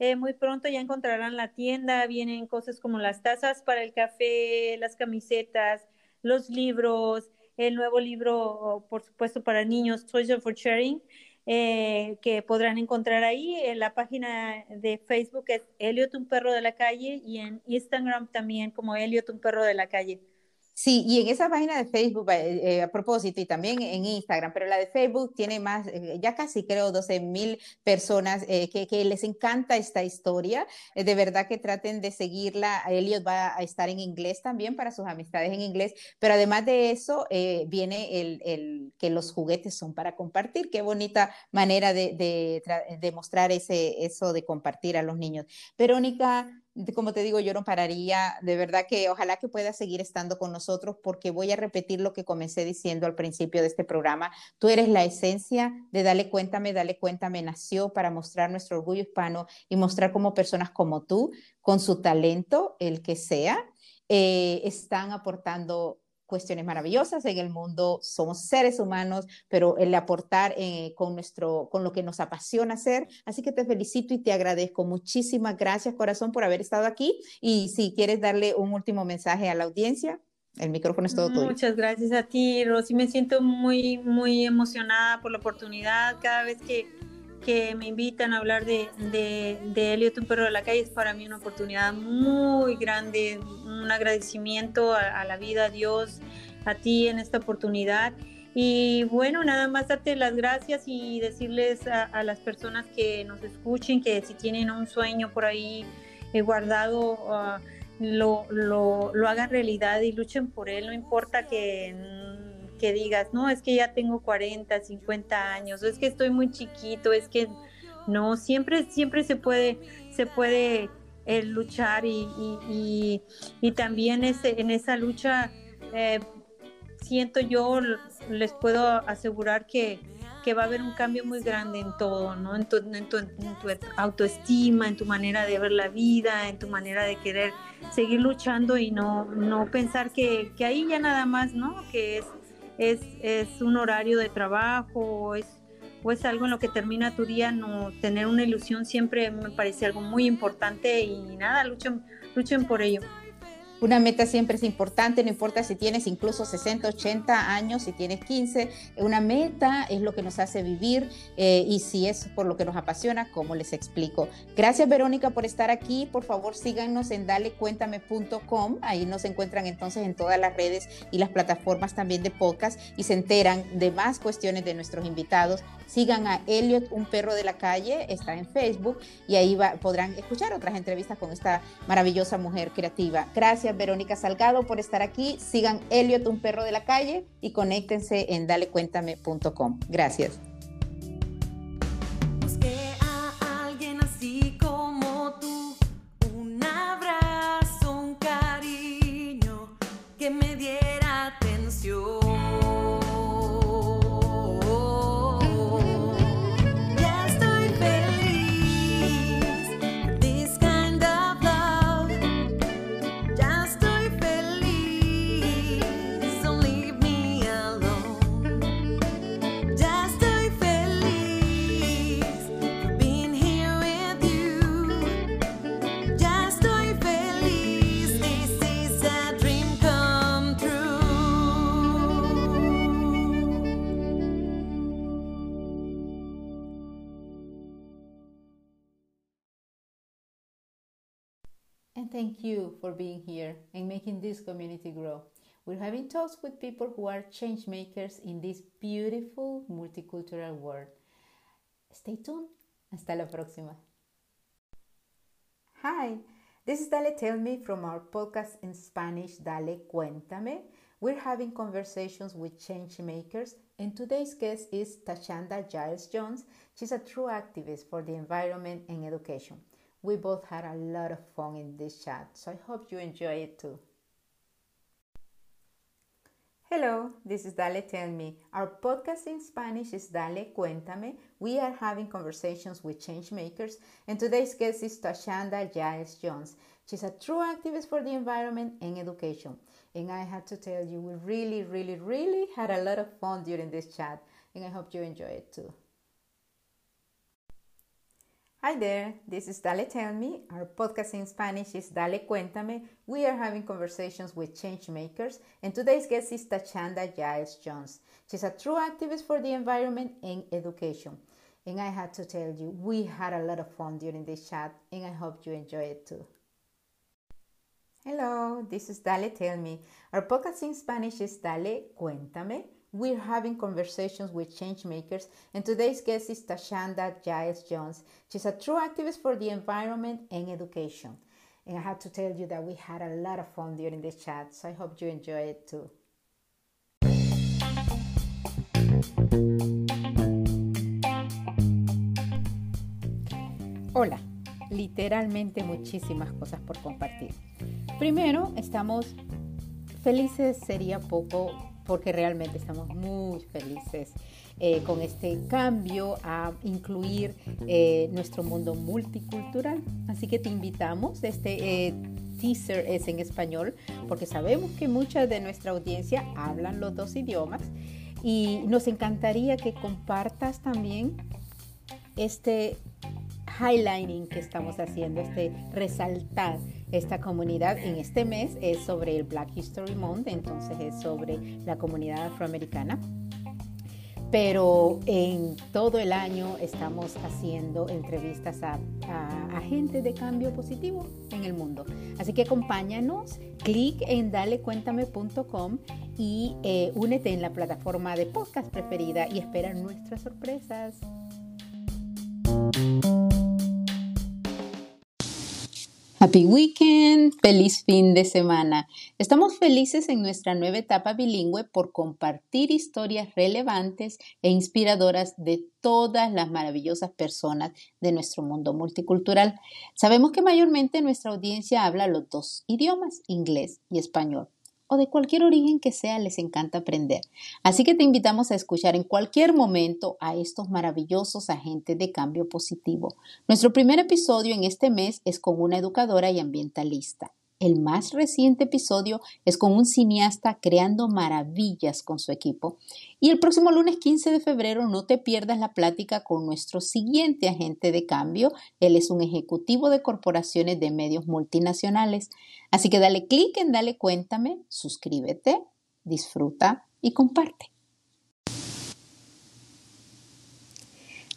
eh, muy pronto ya encontrarán la tienda, vienen cosas como las tazas para el café, las camisetas, los libros, el nuevo libro, por supuesto, para niños, Toys for Sharing, eh, que podrán encontrar ahí. En la página de Facebook es Elliot, un perro de la calle, y en Instagram también como Elliot, un perro de la calle. Sí, y en esa página de Facebook, eh, eh, a propósito, y también en Instagram, pero la de Facebook tiene más, eh, ya casi creo 12 mil personas que, les encanta esta historia. de verdad que traten de seguirla. Elliot va a estar en inglés también para sus amistades en inglés, pero además de eso, viene el, el, que los juguetes son para compartir. Qué bonita manera de, de, de mostrar ese, eso de compartir a los niños. Verónica, como te digo, yo no pararía, de verdad que ojalá que pueda seguir estando con nosotros porque voy a repetir lo que comencé diciendo al principio de este programa. Tú eres la esencia de Dale Cuéntame, Dale Cuéntame nació para mostrar nuestro orgullo hispano y mostrar cómo personas como tú, con su talento, el que sea, eh, están aportando cuestiones maravillosas en el mundo, somos seres humanos, pero el aportar eh, con, nuestro, con lo que nos apasiona hacer. Así que te felicito y te agradezco. Muchísimas gracias, corazón, por haber estado aquí. Y si quieres darle un último mensaje a la audiencia, el micrófono es todo tuyo. Muchas gracias a ti, Rosy. Me siento muy, muy emocionada por la oportunidad. Cada vez que, que me invitan a hablar de, de, de Elliot, un perro de la calle, es para mí una oportunidad muy grande, un agradecimiento a, la vida, a Dios, a ti en esta oportunidad. Y bueno, nada más darte las gracias y decirles a, las personas que nos escuchen que si tienen un sueño por ahí eh, guardado, ah, lo, lo, lo, hagan realidad y luchen por él. No importa que, que digas, no, es que ya tengo 40, 50 años, o es que estoy muy chiquito, es que no, siempre, siempre se puede, se puede el luchar y, también ese, en esa lucha eh, siento yo, les puedo asegurar que, va a haber un cambio muy grande en todo, ¿no? En tu, en, tu, autoestima, en tu manera de ver la vida, en tu manera de querer seguir luchando y no, no pensar que, ahí ya nada más, ¿no? Que es, es, es un horario de trabajo, es o es algo en lo que termina tu día, no tener una ilusión siempre me parece algo muy importante y nada, luchen, luchen por ello. Una meta siempre es importante, no importa si tienes incluso 60, 80 años, si tienes 15, una meta es lo que nos hace vivir eh, y si es por lo que nos apasiona, como les explico. Gracias Verónica por estar aquí, por favor síganos en dalecuéntame.com, ahí nos encuentran entonces en todas las redes y las plataformas también de podcast y se enteran de más cuestiones de nuestros invitados. Sigan a Elliot, un perro de la calle, está en Facebook y ahí podrán escuchar otras entrevistas con esta maravillosa mujer creativa. Gracias Verónica Salgado, por estar aquí. Sigan Elliot, un perro de la calle, y conéctense en dalecuéntame.com. Gracias. Thank you for being here and making this community grow. We're having talks with people who are change makers in this beautiful multicultural world. Stay tuned. Hasta la próxima. Hi, this is Dale Tell Me from our podcast in Spanish, Dale Cuéntame. We're having conversations with change makers, and today's guest is Tashanda Giles Jones. She's a true activist for the environment and education. We both had a lot of fun in this chat, so I hope you enjoy it too. Hello, this is Dale Tell Me. Our podcast in Spanish is Dale Cuéntame. We are having conversations with changemakers, and today's guest is Tashanda Giles Jones. She's a true activist for the environment and education. And I have to tell you, we really, really, really had a lot of fun during this chat, and I hope you enjoy it too. Hi there, this is Dale Tell Me. Our podcast in Spanish is Dale Cuéntame. We are having conversations with change makers, and today's guest is Tachanda Giles Jones. She's a true activist for the environment and education. And I had to tell you, we had a lot of fun during this chat, and I hope you enjoy it too. Hello, this is Dale Tell Me. Our podcast in Spanish is Dale Cuéntame. We're having conversations with change makers, and today's guest is Tashanda Giles Jones. She's a true activist for the environment and education. And I have to tell you that we had a lot of fun during this chat, so I hope you enjoy it too. Hola, literalmente muchísimas cosas por compartir. Primero, estamos felices, sería poco porque realmente estamos muy felices eh, con este cambio a incluir eh, nuestro mundo multicultural. Así que te invitamos, este eh, teaser es en español, porque sabemos que mucha de nuestra audiencia hablan los dos idiomas y nos encantaría que compartas también este highlighting que estamos haciendo, este resaltar esta comunidad en este mes es sobre el Black History Month, entonces es sobre la comunidad afroamericana. Pero en todo el año estamos haciendo entrevistas a, gente de cambio positivo en el mundo. Así que acompáñanos, clic en dalecuéntame.com y eh, únete en la plataforma de podcast preferida y espera nuestras sorpresas. Happy Weekend, feliz fin de semana. Estamos felices en nuestra nueva etapa bilingüe por compartir historias relevantes e inspiradoras de todas las maravillosas personas de nuestro mundo multicultural. Sabemos que mayormente nuestra audiencia habla los dos idiomas, inglés y español o de cualquier origen que sea les encanta aprender. Así que te invitamos a escuchar en cualquier momento a estos maravillosos agentes de cambio positivo. Nuestro primer episodio en este mes es con una educadora y ambientalista. El más reciente episodio es con un cineasta creando maravillas con su equipo. Y el próximo lunes 15 de febrero no te pierdas la plática con nuestro siguiente agente de cambio. Él es un ejecutivo de corporaciones de medios multinacionales. Así que dale clic en Dale Cuéntame, suscríbete, disfruta y comparte.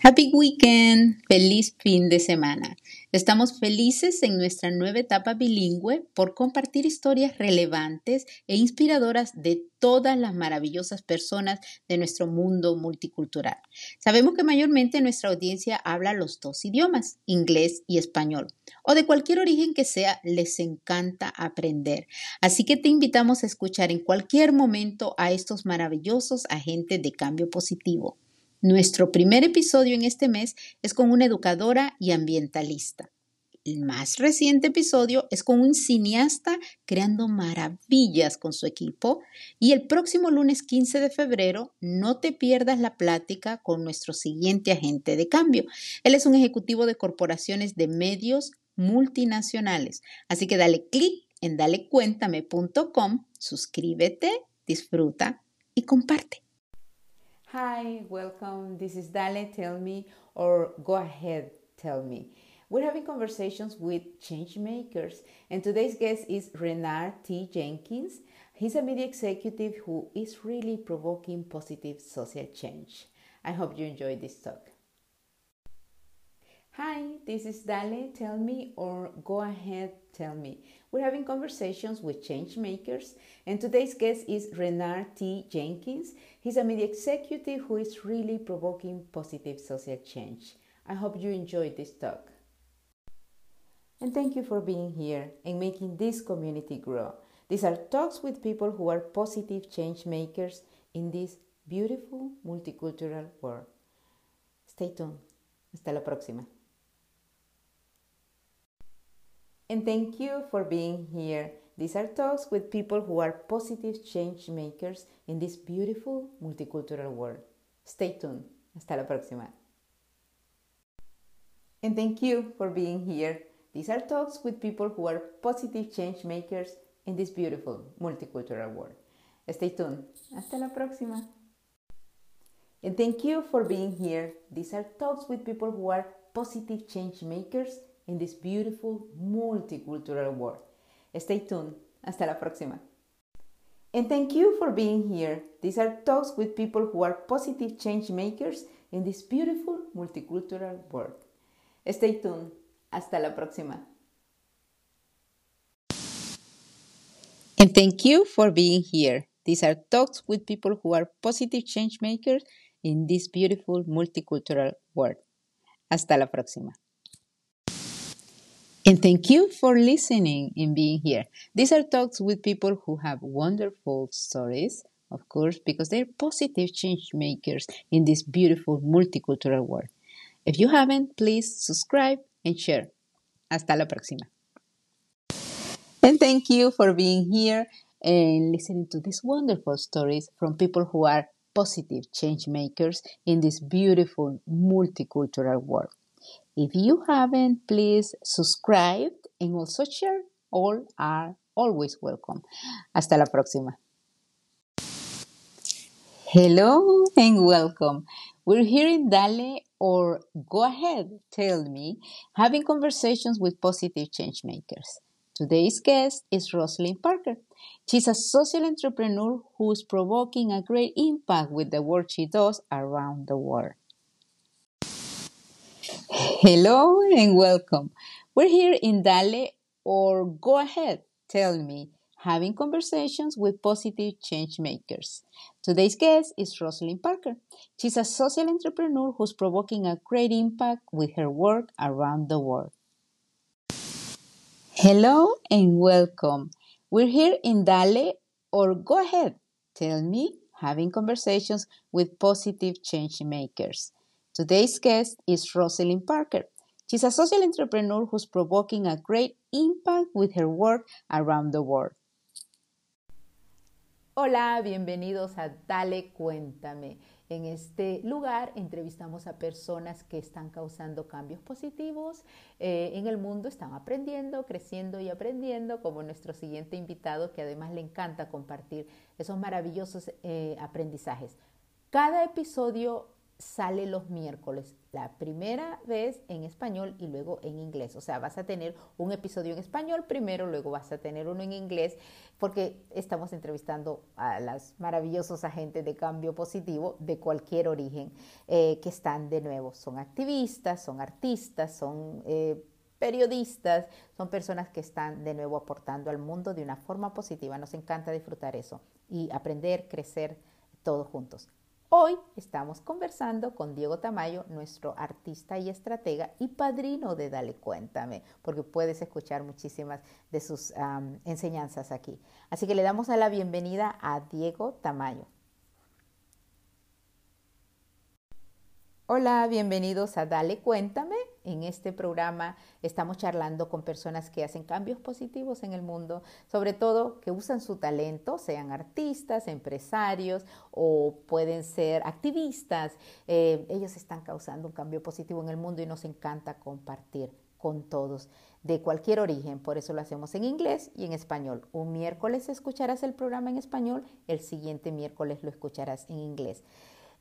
Happy Weekend, feliz fin de semana. Estamos felices en nuestra nueva etapa bilingüe por compartir historias relevantes e inspiradoras de todas las maravillosas personas de nuestro mundo multicultural. Sabemos que mayormente nuestra audiencia habla los dos idiomas, inglés y español, o de cualquier origen que sea, les encanta aprender. Así que te invitamos a escuchar en cualquier momento a estos maravillosos agentes de cambio positivo. Nuestro primer episodio en este mes es con una educadora y ambientalista. El más reciente episodio es con un cineasta creando maravillas con su equipo. Y el próximo lunes 15 de febrero no te pierdas la plática con nuestro siguiente agente de cambio. Él es un ejecutivo de corporaciones de medios multinacionales. Así que dale clic en dalecuéntame.com, suscríbete, disfruta y comparte. Hi, welcome. This is Dale. Tell me, or go ahead, tell me. We're having conversations with change makers, and today's guest is Renard T. Jenkins. He's a media executive who is really provoking positive social change. I hope you enjoy this talk. Hi, this is Dale. Tell me, or go ahead, tell me. We're having conversations with change makers, and today's guest is Renard T. Jenkins. He's a media executive who is really provoking positive social change. I hope you enjoyed this talk. And thank you for being here and making this community grow. These are talks with people who are positive change makers in this beautiful multicultural world. Stay tuned. Hasta la próxima. And thank you for being here. These are talks with people who are positive change makers in this beautiful multicultural world. Stay tuned. Hasta la próxima. And thank you for being here. These are talks with people who are positive change makers in this beautiful multicultural world. Stay tuned. Hasta la próxima. And thank you for being here. These are talks with people who are positive change makers in this beautiful multicultural world. Stay tuned. Hasta la próxima. And thank you for being here. These are talks with people who are positive change makers in this beautiful multicultural world. Stay tuned. Hasta la próxima. And thank you for being here. These are talks with people who are positive change makers in this beautiful multicultural world. Hasta la próxima. And thank you for listening and being here. These are talks with people who have wonderful stories, of course, because they're positive change makers in this beautiful multicultural world. If you haven't, please subscribe and share. Hasta la próxima. And thank you for being here and listening to these wonderful stories from people who are positive change makers in this beautiful multicultural world. If you haven't, please subscribe and also share. All are always welcome. Hasta la próxima. Hello and welcome. We're here in Dale or Go Ahead, Tell Me, having conversations with positive change makers. Today's guest is Rosalind Parker. She's a social entrepreneur who's provoking a great impact with the work she does around the world. Hello and welcome. We're here in Dale or Go Ahead, Tell Me, having conversations with positive change makers. Today's guest is Rosalind Parker. She's a social entrepreneur who's provoking a great impact with her work around the world. Hello and welcome. We're here in Dale or Go Ahead, Tell Me, having conversations with positive change makers. Today's guest is Rosalind Parker. She's a social entrepreneur who's provoking a great impact with her work around the world. Hola, bienvenidos a Dale Cuéntame. En este lugar entrevistamos a personas que están causando cambios positivos eh, en el mundo, están aprendiendo, creciendo y aprendiendo, como nuestro siguiente invitado que además le encanta compartir esos maravillosos eh, aprendizajes. Cada episodio sale los miércoles, la primera vez en español y luego en inglés. O sea, vas a tener un episodio en español primero, luego vas a tener uno en inglés, porque estamos entrevistando a las maravillosos agentes de cambio positivo de cualquier origen eh, que están de nuevo. Son activistas, son artistas, son... Eh, periodistas, son personas que están de nuevo aportando al mundo de una forma positiva. Nos encanta disfrutar eso y aprender, crecer todos juntos. Hoy estamos conversando con Diego Tamayo, nuestro artista y estratega y padrino de Dale Cuéntame, porque puedes escuchar muchísimas de sus enseñanzas aquí. Así que le damos la bienvenida a Diego Tamayo. Hola, bienvenidos a Dale Cuéntame. En este programa estamos charlando con personas que hacen cambios positivos en el mundo, sobre todo que usan su talento, sean artistas, empresarios o pueden ser activistas. Eh, ellos están causando un cambio positivo en el mundo y nos encanta compartir con todos de cualquier origen. Por eso lo hacemos en inglés y en español. Un miércoles escucharás el programa en español, el siguiente miércoles lo escucharás en inglés.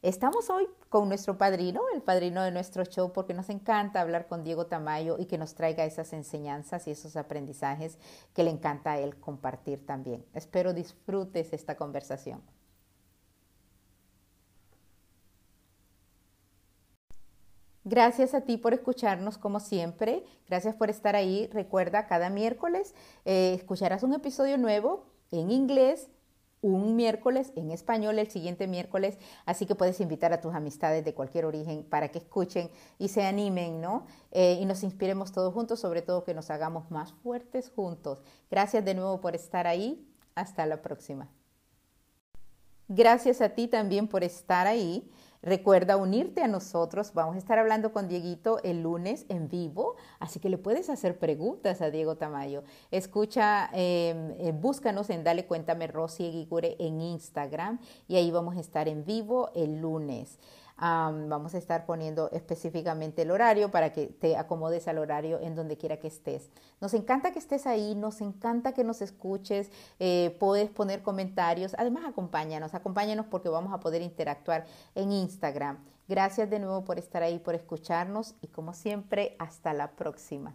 Estamos hoy con nuestro padrino, el padrino de nuestro show, porque nos encanta hablar con Diego Tamayo y que nos traiga esas enseñanzas y esos aprendizajes que le encanta a él compartir también. Espero disfrutes esta conversación. Gracias a ti por escucharnos como siempre. Gracias por estar ahí. Recuerda, cada miércoles eh, escucharás un episodio nuevo en inglés un miércoles en español el siguiente miércoles, así que puedes invitar a tus amistades de cualquier origen para que escuchen y se animen, ¿no? Eh, y nos inspiremos todos juntos, sobre todo que nos hagamos más fuertes juntos. Gracias de nuevo por estar ahí. Hasta la próxima. Gracias a ti también por estar ahí. Recuerda unirte a nosotros. Vamos a estar hablando con Dieguito el lunes en vivo, así que le puedes hacer preguntas a Diego Tamayo. Escucha, eh, búscanos en Dale Cuéntame Rosy Eguigure en Instagram y ahí vamos a estar en vivo el lunes. Vamos a estar poniendo específicamente el horario para que te acomodes al horario en donde quiera que estés. Nos encanta que estés ahí, nos encanta que nos escuches, eh, puedes poner comentarios. Además, acompáñanos, acompáñanos porque vamos a poder interactuar en Instagram. Gracias de nuevo por estar ahí, por escucharnos y como siempre, hasta la próxima.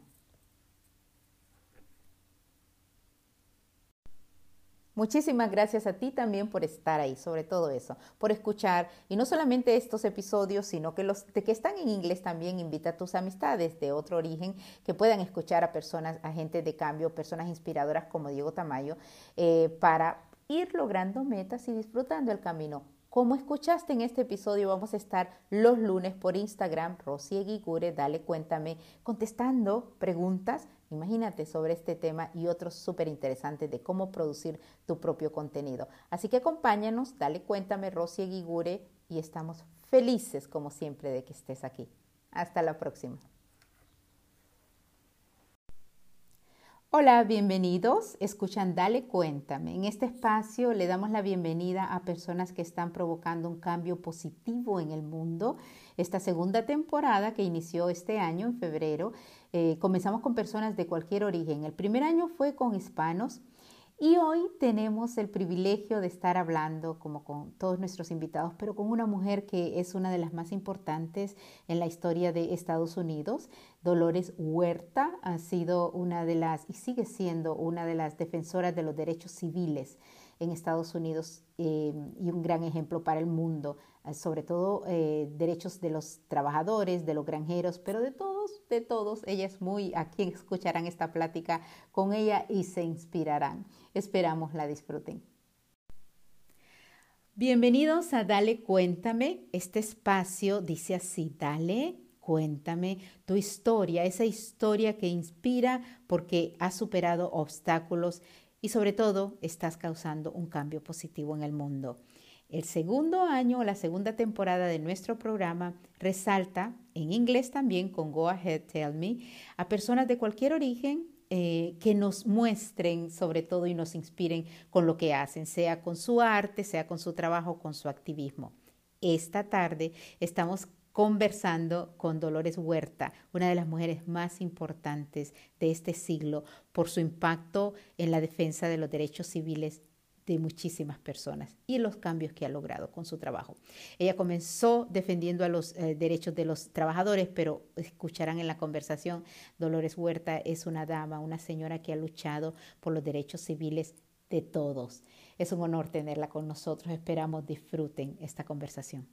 Muchísimas gracias a ti también por estar ahí, sobre todo eso, por escuchar y no solamente estos episodios, sino que los de que están en inglés también invita a tus amistades de otro origen que puedan escuchar a personas, agentes de cambio, personas inspiradoras como Diego Tamayo, eh, para ir logrando metas y disfrutando el camino. Como escuchaste en este episodio, vamos a estar los lunes por Instagram, Rosy Eguigure, dale cuéntame, contestando preguntas Imagínate sobre este tema y otros súper interesantes de cómo producir tu propio contenido. Así que acompáñanos, dale cuéntame, Rosy Eguigure, y estamos felices como siempre de que estés aquí. Hasta la próxima. Hola, bienvenidos. Escuchan Dale Cuéntame. En este espacio le damos la bienvenida a personas que están provocando un cambio positivo en el mundo. Esta segunda temporada que inició este año, en febrero, eh, comenzamos con personas de cualquier origen. El primer año fue con hispanos y hoy tenemos el privilegio de estar hablando, como con todos nuestros invitados, pero con una mujer que es una de las más importantes en la historia de Estados Unidos. Dolores Huerta ha sido una de las, y sigue siendo una de las defensoras de los derechos civiles en Estados Unidos eh, y un gran ejemplo para el mundo, sobre todo eh, derechos de los trabajadores, de los granjeros, pero de todos, de todos. Ella es muy, a quien escucharán esta plática con ella y se inspirarán. Esperamos la disfruten. Bienvenidos a Dale Cuéntame. Este espacio dice así, dale Cuéntame tu historia, esa historia que inspira porque has superado obstáculos y sobre todo estás causando un cambio positivo en el mundo. El segundo año o la segunda temporada de nuestro programa resalta, en inglés también con Go Ahead Tell Me, a personas de cualquier origen eh, que nos muestren sobre todo y nos inspiren con lo que hacen, sea con su arte, sea con su trabajo, con su activismo. Esta tarde estamos conversando con Dolores Huerta, una de las mujeres más importantes de este siglo por su impacto en la defensa de los derechos civiles de muchísimas personas y los cambios que ha logrado con su trabajo. Ella comenzó defendiendo a los eh, derechos de los trabajadores, pero escucharán en la conversación, Dolores Huerta es una dama, una señora que ha luchado por los derechos civiles de todos. Es un honor tenerla con nosotros. Esperamos disfruten esta conversación.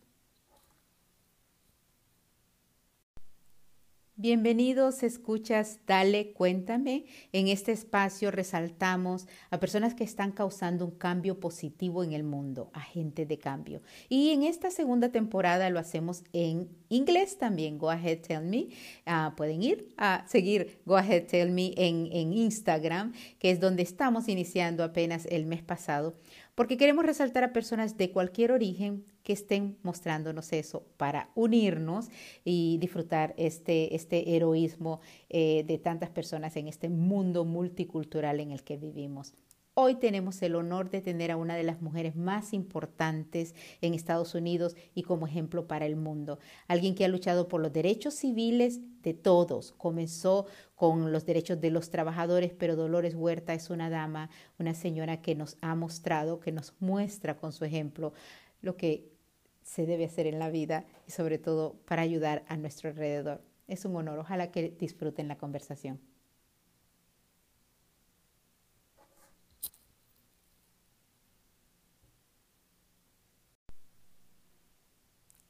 Bienvenidos, escuchas, dale, cuéntame. En este espacio resaltamos a personas que están causando un cambio positivo en el mundo, agentes de cambio. Y en esta segunda temporada lo hacemos en inglés también. Go ahead, tell me. Ah, pueden ir a seguir Go ahead, tell me en, en Instagram, que es donde estamos iniciando apenas el mes pasado porque queremos resaltar a personas de cualquier origen que estén mostrándonos eso para unirnos y disfrutar este, este heroísmo eh, de tantas personas en este mundo multicultural en el que vivimos. Hoy tenemos el honor de tener a una de las mujeres más importantes en Estados Unidos y como ejemplo para el mundo. Alguien que ha luchado por los derechos civiles de todos. Comenzó con los derechos de los trabajadores, pero Dolores Huerta es una dama, una señora que nos ha mostrado, que nos muestra con su ejemplo lo que se debe hacer en la vida y sobre todo para ayudar a nuestro alrededor. Es un honor. Ojalá que disfruten la conversación.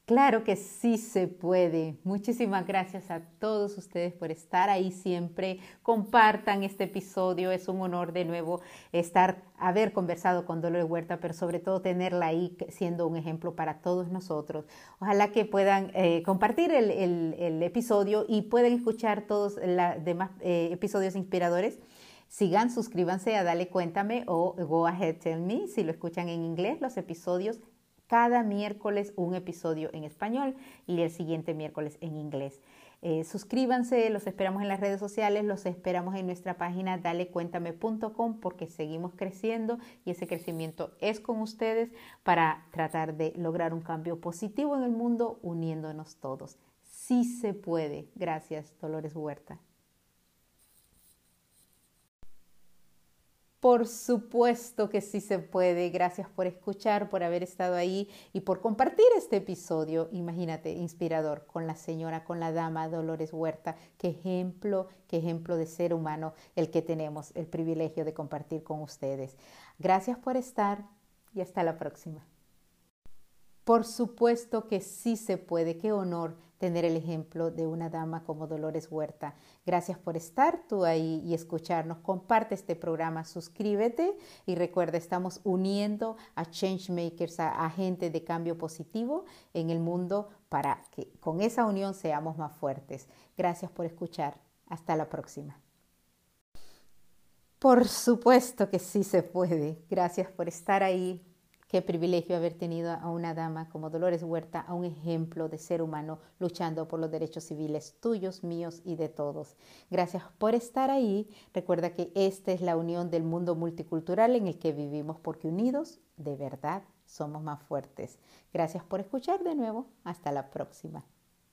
Claro que sí se puede. Muchísimas gracias a todos ustedes por estar ahí siempre. Compartan este episodio. Es un honor de nuevo estar, haber conversado con Dolores Huerta, pero sobre todo tenerla ahí siendo un ejemplo para todos nosotros. Ojalá que puedan eh, compartir el, episodio y pueden escuchar todos los demás eh, episodios inspiradores. Sigan, suscríbanse a Dale Cuéntame o Go Ahead Tell Me. Si lo escuchan en inglés, los episodios cada miércoles un episodio en español y el siguiente miércoles en inglés. Eh, suscríbanse, los esperamos en las redes sociales, los esperamos en nuestra página dalecuéntame.com porque seguimos creciendo y ese crecimiento es con ustedes para tratar de lograr un cambio positivo en el mundo uniéndonos todos. Sí se puede. Gracias, Dolores Huerta. Por supuesto que sí se puede. Gracias por escuchar, por haber estado ahí y por compartir este episodio. Imagínate, inspirador, con la señora, con la dama Dolores Huerta. Qué ejemplo, qué ejemplo de ser humano el que tenemos el privilegio de compartir con ustedes. Gracias por estar y hasta la próxima. Por supuesto que sí se puede. Qué honor tener el ejemplo de una dama como Dolores Huerta. Gracias por estar tú ahí y escucharnos. Comparte este programa, suscríbete y recuerda, estamos uniendo a changemakers, a, a gente de cambio positivo en el mundo para que con esa unión seamos más fuertes. Gracias por escuchar. Hasta la próxima. Por supuesto que sí se puede. Gracias por estar ahí. Qué privilegio haber tenido a una dama como Dolores Huerta, a un ejemplo de ser humano luchando por los derechos civiles tuyos, míos y de todos. Gracias por estar ahí. Recuerda que esta es la unión del mundo multicultural en el que vivimos porque unidos de verdad somos más fuertes. Gracias por escuchar de nuevo. Hasta la próxima.